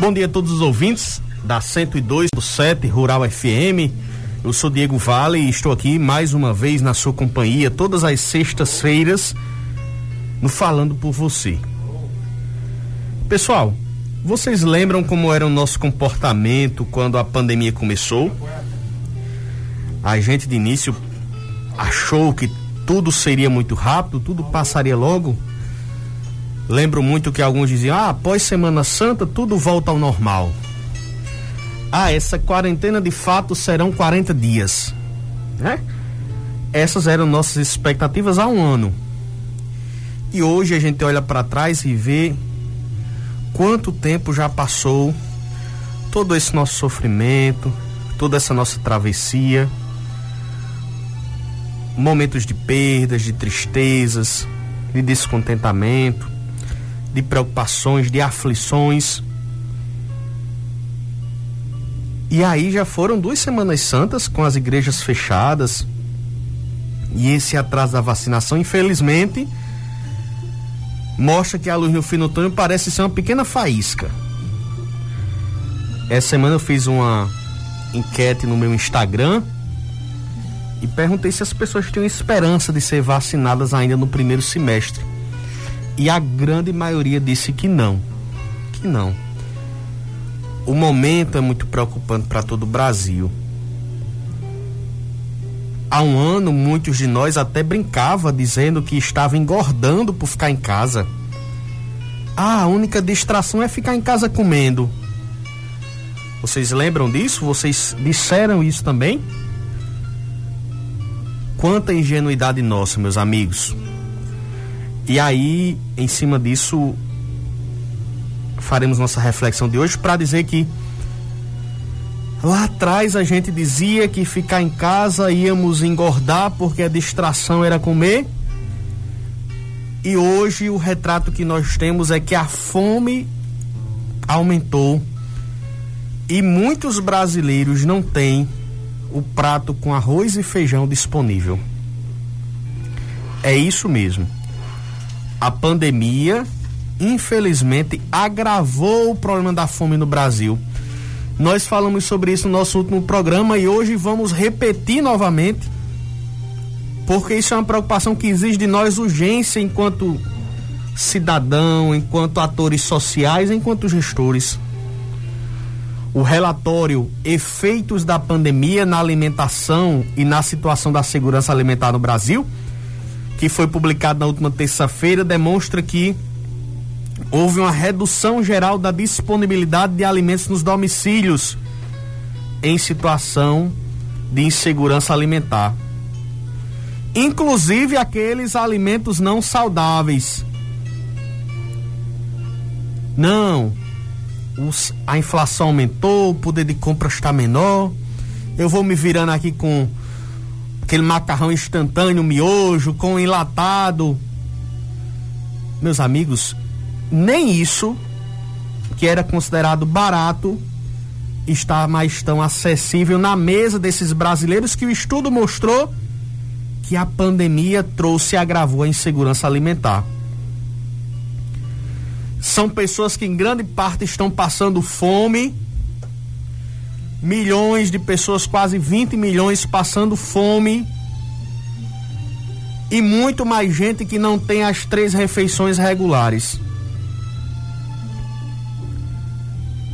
Bom dia a todos os ouvintes da 102.7 Rural FM. Eu sou Diego Vale e estou aqui mais uma vez na sua companhia todas as sextas-feiras no Falando por Você. Pessoal, vocês lembram como era o nosso comportamento quando a pandemia começou? A gente de início achou que tudo seria muito rápido, tudo passaria logo Lembro muito que alguns diziam: ah, após Semana Santa tudo volta ao normal. Ah, essa quarentena de fato serão 40 dias. Né? Essas eram nossas expectativas há um ano. E hoje a gente olha para trás e vê quanto tempo já passou todo esse nosso sofrimento, toda essa nossa travessia, momentos de perdas, de tristezas, de descontentamento de preocupações, de aflições. E aí já foram duas semanas santas com as igrejas fechadas. E esse atraso da vacinação, infelizmente, mostra que a luz no fim do túnel parece ser uma pequena faísca. Essa semana eu fiz uma enquete no meu Instagram e perguntei se as pessoas tinham esperança de ser vacinadas ainda no primeiro semestre. E a grande maioria disse que não. Que não. O momento é muito preocupante para todo o Brasil. Há um ano, muitos de nós até brincava dizendo que estava engordando por ficar em casa. Ah, a única distração é ficar em casa comendo. Vocês lembram disso? Vocês disseram isso também? Quanta ingenuidade nossa, meus amigos. E aí, em cima disso, faremos nossa reflexão de hoje para dizer que lá atrás a gente dizia que ficar em casa íamos engordar porque a distração era comer. E hoje o retrato que nós temos é que a fome aumentou e muitos brasileiros não têm o prato com arroz e feijão disponível. É isso mesmo a pandemia, infelizmente, agravou o problema da fome no Brasil. Nós falamos sobre isso no nosso último programa e hoje vamos repetir novamente, porque isso é uma preocupação que exige de nós urgência enquanto cidadão, enquanto atores sociais, enquanto gestores. O relatório Efeitos da Pandemia na Alimentação e na Situação da Segurança Alimentar no Brasil que foi publicado na última terça-feira, demonstra que houve uma redução geral da disponibilidade de alimentos nos domicílios em situação de insegurança alimentar. Inclusive aqueles alimentos não saudáveis. Não, os, a inflação aumentou, o poder de compra está menor. Eu vou me virando aqui com aquele macarrão instantâneo, miojo, com enlatado. Meus amigos, nem isso, que era considerado barato, está mais tão acessível na mesa desses brasileiros que o estudo mostrou que a pandemia trouxe e agravou a insegurança alimentar. São pessoas que em grande parte estão passando fome milhões de pessoas, quase 20 milhões passando fome. E muito mais gente que não tem as três refeições regulares.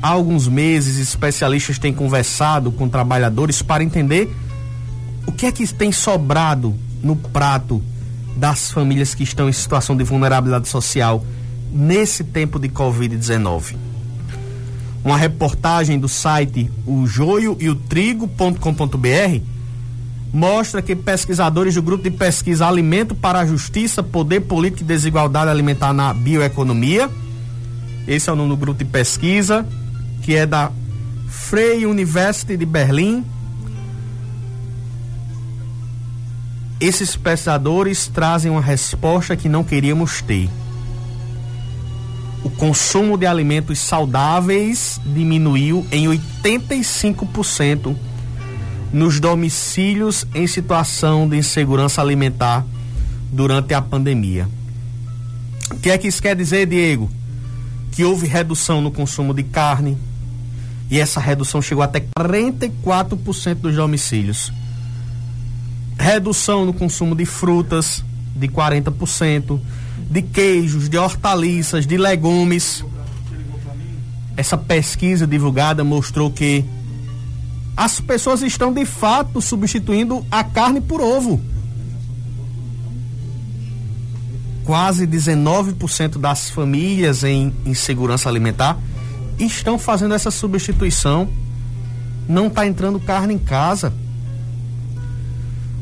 Há alguns meses, especialistas têm conversado com trabalhadores para entender o que é que tem sobrado no prato das famílias que estão em situação de vulnerabilidade social nesse tempo de Covid-19 uma reportagem do site o joio e o trigo.com.br mostra que pesquisadores do grupo de pesquisa Alimento para a Justiça, Poder Político e Desigualdade Alimentar na Bioeconomia, esse é o nome do grupo de pesquisa, que é da Freie University de Berlim. Esses pesquisadores trazem uma resposta que não queríamos ter. O consumo de alimentos saudáveis diminuiu em 85% nos domicílios em situação de insegurança alimentar durante a pandemia. O que é que isso quer dizer, Diego? Que houve redução no consumo de carne e essa redução chegou até 44% dos domicílios. Redução no consumo de frutas de 40%, de queijos, de hortaliças, de legumes. Essa pesquisa divulgada mostrou que as pessoas estão de fato substituindo a carne por ovo. Quase 19% das famílias em insegurança alimentar estão fazendo essa substituição. Não está entrando carne em casa.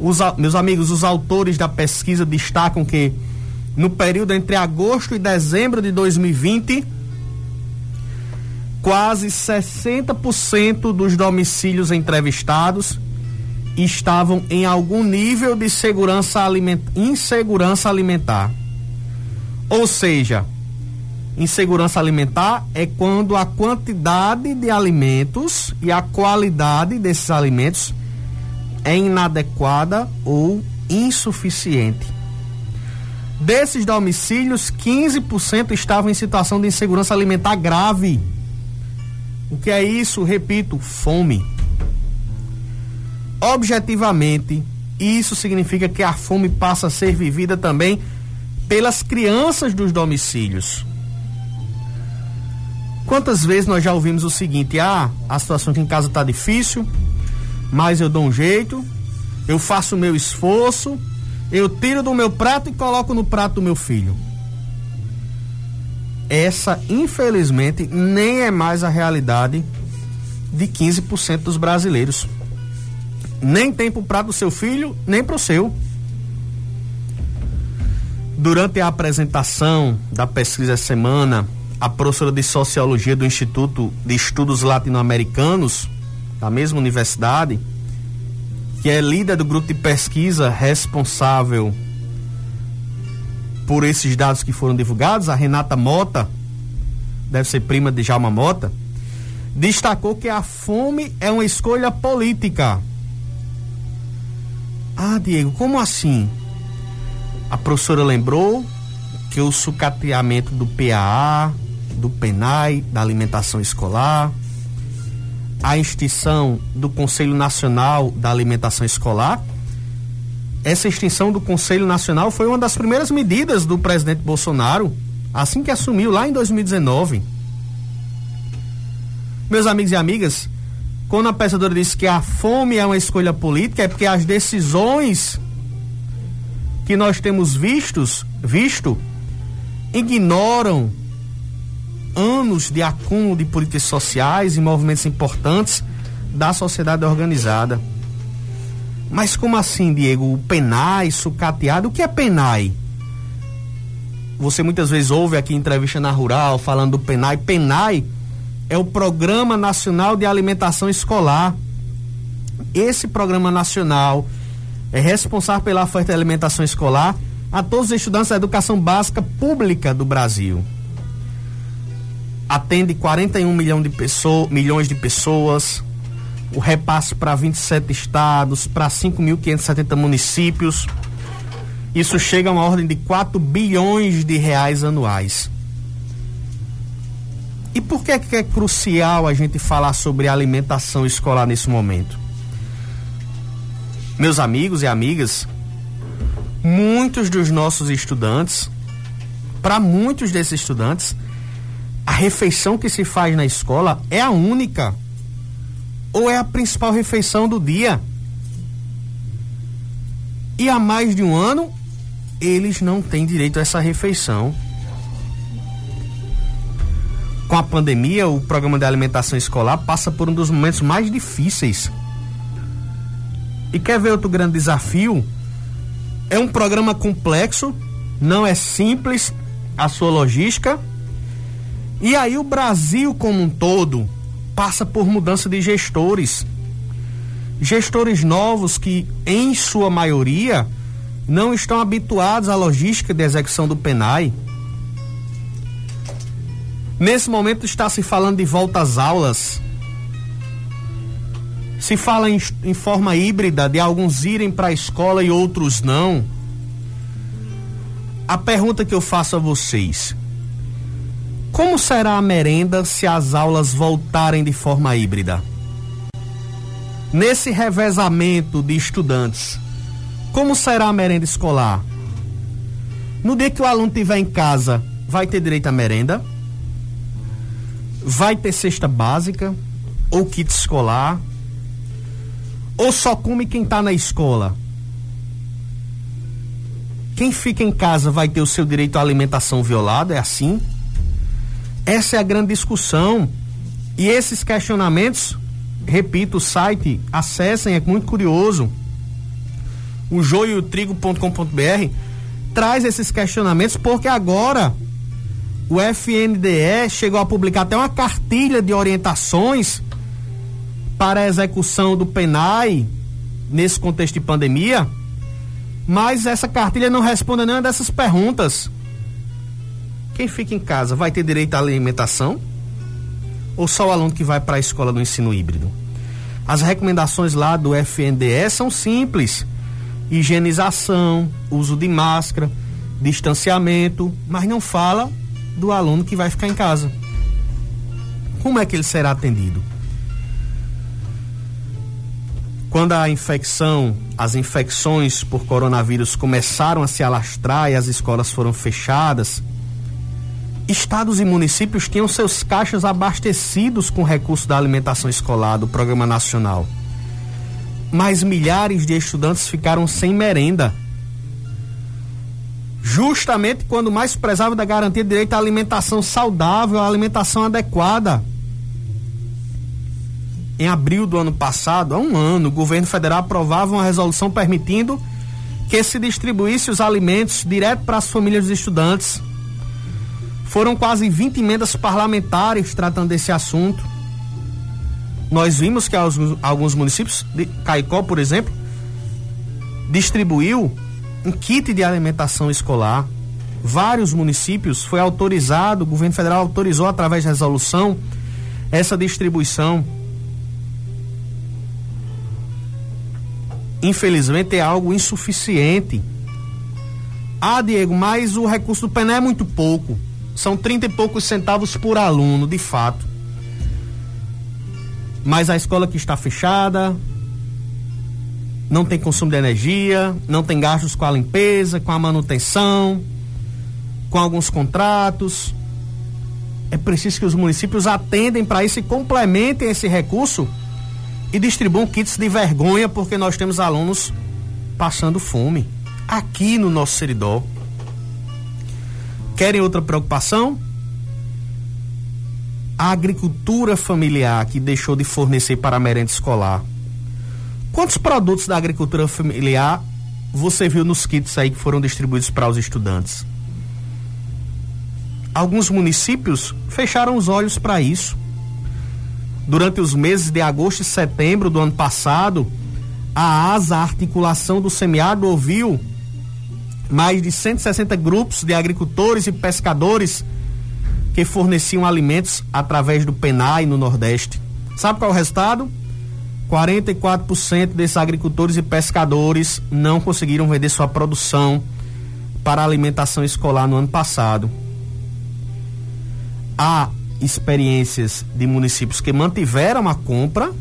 Os, meus amigos, os autores da pesquisa destacam que no período entre agosto e dezembro de 2020 quase 60% dos domicílios entrevistados estavam em algum nível de segurança aliment insegurança alimentar. Ou seja, insegurança alimentar é quando a quantidade de alimentos e a qualidade desses alimentos é inadequada ou insuficiente. Desses domicílios, 15% estavam em situação de insegurança alimentar grave. O que é isso? Repito, fome. Objetivamente, isso significa que a fome passa a ser vivida também pelas crianças dos domicílios. Quantas vezes nós já ouvimos o seguinte: ah, a situação aqui em casa está difícil, mas eu dou um jeito, eu faço o meu esforço, eu tiro do meu prato e coloco no prato do meu filho essa, infelizmente, nem é mais a realidade de 15% dos brasileiros. Nem tem para o prato do seu filho, nem para o seu. Durante a apresentação da pesquisa semana, a professora de Sociologia do Instituto de Estudos Latino-Americanos, da mesma universidade, que é líder do grupo de pesquisa responsável por esses dados que foram divulgados, a Renata Mota, deve ser prima de Jalma Mota, destacou que a fome é uma escolha política. Ah, Diego, como assim? A professora lembrou que o sucateamento do PAA, do PENAI, da alimentação escolar, a extinção do Conselho Nacional da Alimentação Escolar essa extinção do Conselho Nacional foi uma das primeiras medidas do presidente Bolsonaro, assim que assumiu lá em 2019. Meus amigos e amigas, quando a pensadora disse que a fome é uma escolha política, é porque as decisões que nós temos vistos, visto ignoram anos de acúmulo de políticas sociais e movimentos importantes da sociedade organizada. Mas como assim, Diego? O penai, sucateado, o que é penai? Você muitas vezes ouve aqui em entrevista na Rural falando do penai. Penai é o Programa Nacional de Alimentação Escolar. Esse programa nacional é responsável pela oferta de alimentação escolar a todos os estudantes da educação básica pública do Brasil. Atende 41 milhão de pessoa, milhões de pessoas, o repasse para 27 estados, para 5.570 municípios. Isso chega a uma ordem de 4 bilhões de reais anuais. E por que, que é crucial a gente falar sobre alimentação escolar nesse momento? Meus amigos e amigas, muitos dos nossos estudantes, para muitos desses estudantes, a refeição que se faz na escola é a única ou é a principal refeição do dia. E há mais de um ano, eles não têm direito a essa refeição. Com a pandemia, o programa de alimentação escolar passa por um dos momentos mais difíceis. E quer ver outro grande desafio? É um programa complexo, não é simples a sua logística. E aí o Brasil como um todo passa por mudança de gestores. Gestores novos que, em sua maioria, não estão habituados à logística de execução do PENAI. Nesse momento está se falando de volta às aulas. Se fala em, em forma híbrida, de alguns irem para a escola e outros não. A pergunta que eu faço a vocês: como será a merenda se as aulas voltarem de forma híbrida? Nesse revezamento de estudantes, como será a merenda escolar? No dia que o aluno estiver em casa, vai ter direito à merenda? Vai ter cesta básica? Ou kit escolar? Ou só come quem está na escola? Quem fica em casa vai ter o seu direito à alimentação violado? É assim? Essa é a grande discussão. E esses questionamentos, repito, o site, acessem, é muito curioso. O joiotrigo.com.br traz esses questionamentos porque agora o FNDE chegou a publicar até uma cartilha de orientações para a execução do PENAI nesse contexto de pandemia, mas essa cartilha não responde nenhuma dessas perguntas. Quem fica em casa vai ter direito à alimentação? Ou só o aluno que vai para a escola do ensino híbrido? As recomendações lá do FNDE são simples: higienização, uso de máscara, distanciamento, mas não fala do aluno que vai ficar em casa. Como é que ele será atendido? Quando a infecção, as infecções por coronavírus começaram a se alastrar e as escolas foram fechadas, estados e municípios tinham seus caixas abastecidos com recursos da alimentação escolar do Programa Nacional. Mas milhares de estudantes ficaram sem merenda. Justamente quando mais prezava da garantia de direito à alimentação saudável, à alimentação adequada. Em abril do ano passado, há um ano, o governo federal aprovava uma resolução permitindo que se distribuísse os alimentos direto para as famílias dos estudantes foram quase 20 emendas parlamentares tratando desse assunto. Nós vimos que alguns municípios, de Caicó, por exemplo, distribuiu um kit de alimentação escolar. Vários municípios foi autorizado, o governo federal autorizou através de resolução essa distribuição. Infelizmente é algo insuficiente. Ah, Diego, mas o recurso do PENE é muito pouco. São trinta e poucos centavos por aluno, de fato. Mas a escola que está fechada, não tem consumo de energia, não tem gastos com a limpeza, com a manutenção, com alguns contratos. É preciso que os municípios atendem para isso e complementem esse recurso e distribuam kits de vergonha, porque nós temos alunos passando fome aqui no nosso seridó. Querem outra preocupação? A agricultura familiar que deixou de fornecer para a merenda escolar. Quantos produtos da agricultura familiar você viu nos kits aí que foram distribuídos para os estudantes? Alguns municípios fecharam os olhos para isso. Durante os meses de agosto e setembro do ano passado, a ASA, a articulação do semiárido, ouviu mais de 160 grupos de agricultores e pescadores que forneciam alimentos através do PENAI no Nordeste. Sabe qual é o resultado? 44% desses agricultores e pescadores não conseguiram vender sua produção para alimentação escolar no ano passado. Há experiências de municípios que mantiveram a compra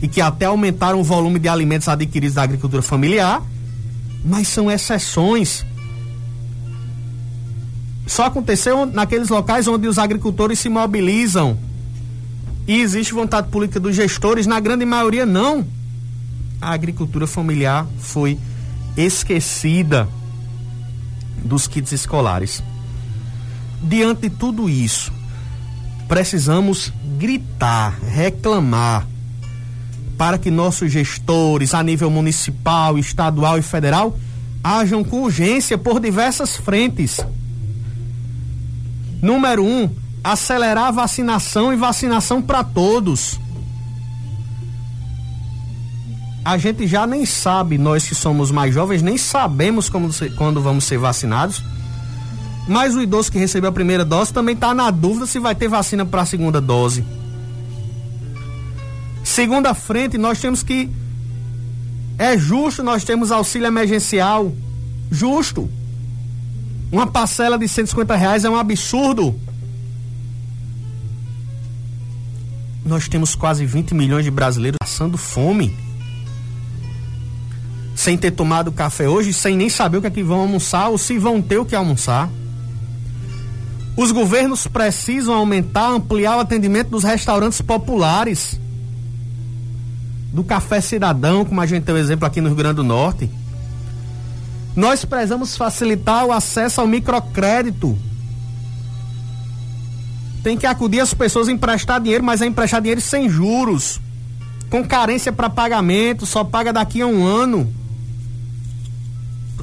e que até aumentaram o volume de alimentos adquiridos da agricultura familiar mas são exceções. Só aconteceu naqueles locais onde os agricultores se mobilizam e existe vontade política dos gestores, na grande maioria não. A agricultura familiar foi esquecida dos kits escolares. Diante de tudo isso, precisamos gritar, reclamar, para que nossos gestores, a nível municipal, estadual e federal, hajam com urgência por diversas frentes. Número um, acelerar a vacinação e vacinação para todos. A gente já nem sabe, nós que somos mais jovens, nem sabemos como, quando vamos ser vacinados. Mas o idoso que recebeu a primeira dose também está na dúvida se vai ter vacina para a segunda dose. Segunda frente, nós temos que. É justo nós temos auxílio emergencial. Justo. Uma parcela de 150 reais é um absurdo. Nós temos quase 20 milhões de brasileiros passando fome. Sem ter tomado café hoje, sem nem saber o que é que vão almoçar ou se vão ter o que almoçar. Os governos precisam aumentar, ampliar o atendimento dos restaurantes populares. Do café cidadão, como a gente tem o um exemplo aqui no Rio Grande do Norte. Nós precisamos facilitar o acesso ao microcrédito. Tem que acudir as pessoas a emprestar dinheiro, mas é emprestar dinheiro sem juros. Com carência para pagamento, só paga daqui a um ano.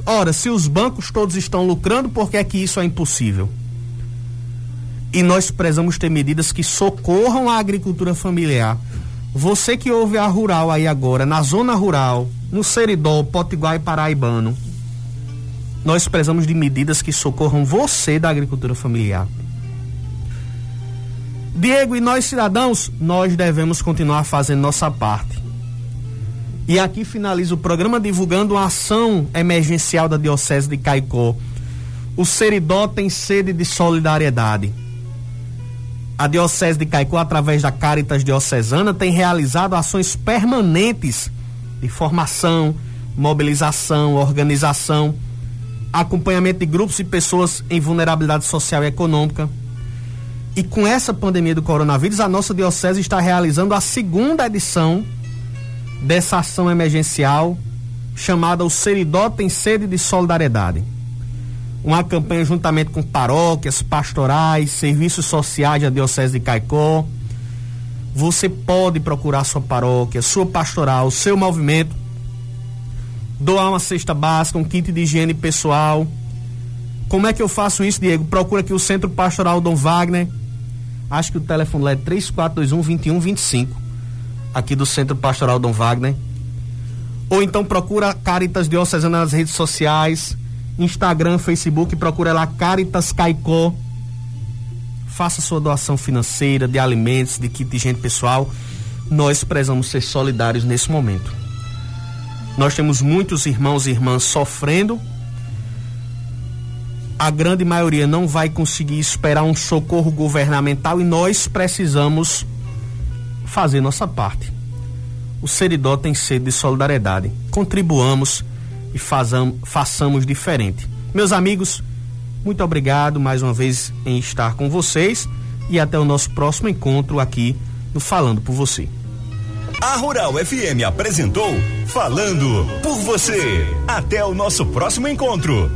Ora, se os bancos todos estão lucrando, por que é que isso é impossível? E nós precisamos ter medidas que socorram a agricultura familiar. Você que ouve a rural aí agora, na zona rural, no Seridó, Potiguar e Paraibano, nós precisamos de medidas que socorram você da agricultura familiar. Diego e nós cidadãos, nós devemos continuar fazendo nossa parte. E aqui finaliza o programa divulgando uma ação emergencial da Diocese de Caicó. O Seridó tem sede de solidariedade. A Diocese de Caicó, através da Caritas Diocesana, tem realizado ações permanentes de formação, mobilização, organização acompanhamento de grupos e pessoas em vulnerabilidade social e econômica. E com essa pandemia do coronavírus, a nossa diocese está realizando a segunda edição dessa ação emergencial chamada O Seridó tem sede de solidariedade. Uma campanha juntamente com paróquias, pastorais, serviços sociais da diocese de Caicó. Você pode procurar sua paróquia, sua pastoral, seu movimento doar uma cesta básica, um kit de higiene pessoal. Como é que eu faço isso, Diego? Procura aqui o Centro Pastoral Dom Wagner. Acho que o telefone lá é 3421 2125. Aqui do Centro Pastoral Dom Wagner. Ou então procura Caritas Diocesana nas redes sociais, Instagram, Facebook, procura lá Caritas Caicó. Faça sua doação financeira, de alimentos, de kit de higiene pessoal. Nós precisamos ser solidários nesse momento. Nós temos muitos irmãos e irmãs sofrendo. A grande maioria não vai conseguir esperar um socorro governamental e nós precisamos fazer nossa parte. O Seridó tem sede de solidariedade. Contribuamos e fazamos, façamos diferente. Meus amigos, muito obrigado mais uma vez em estar com vocês e até o nosso próximo encontro aqui no Falando por Você. A Rural FM apresentou Falando por você. Até o nosso próximo encontro.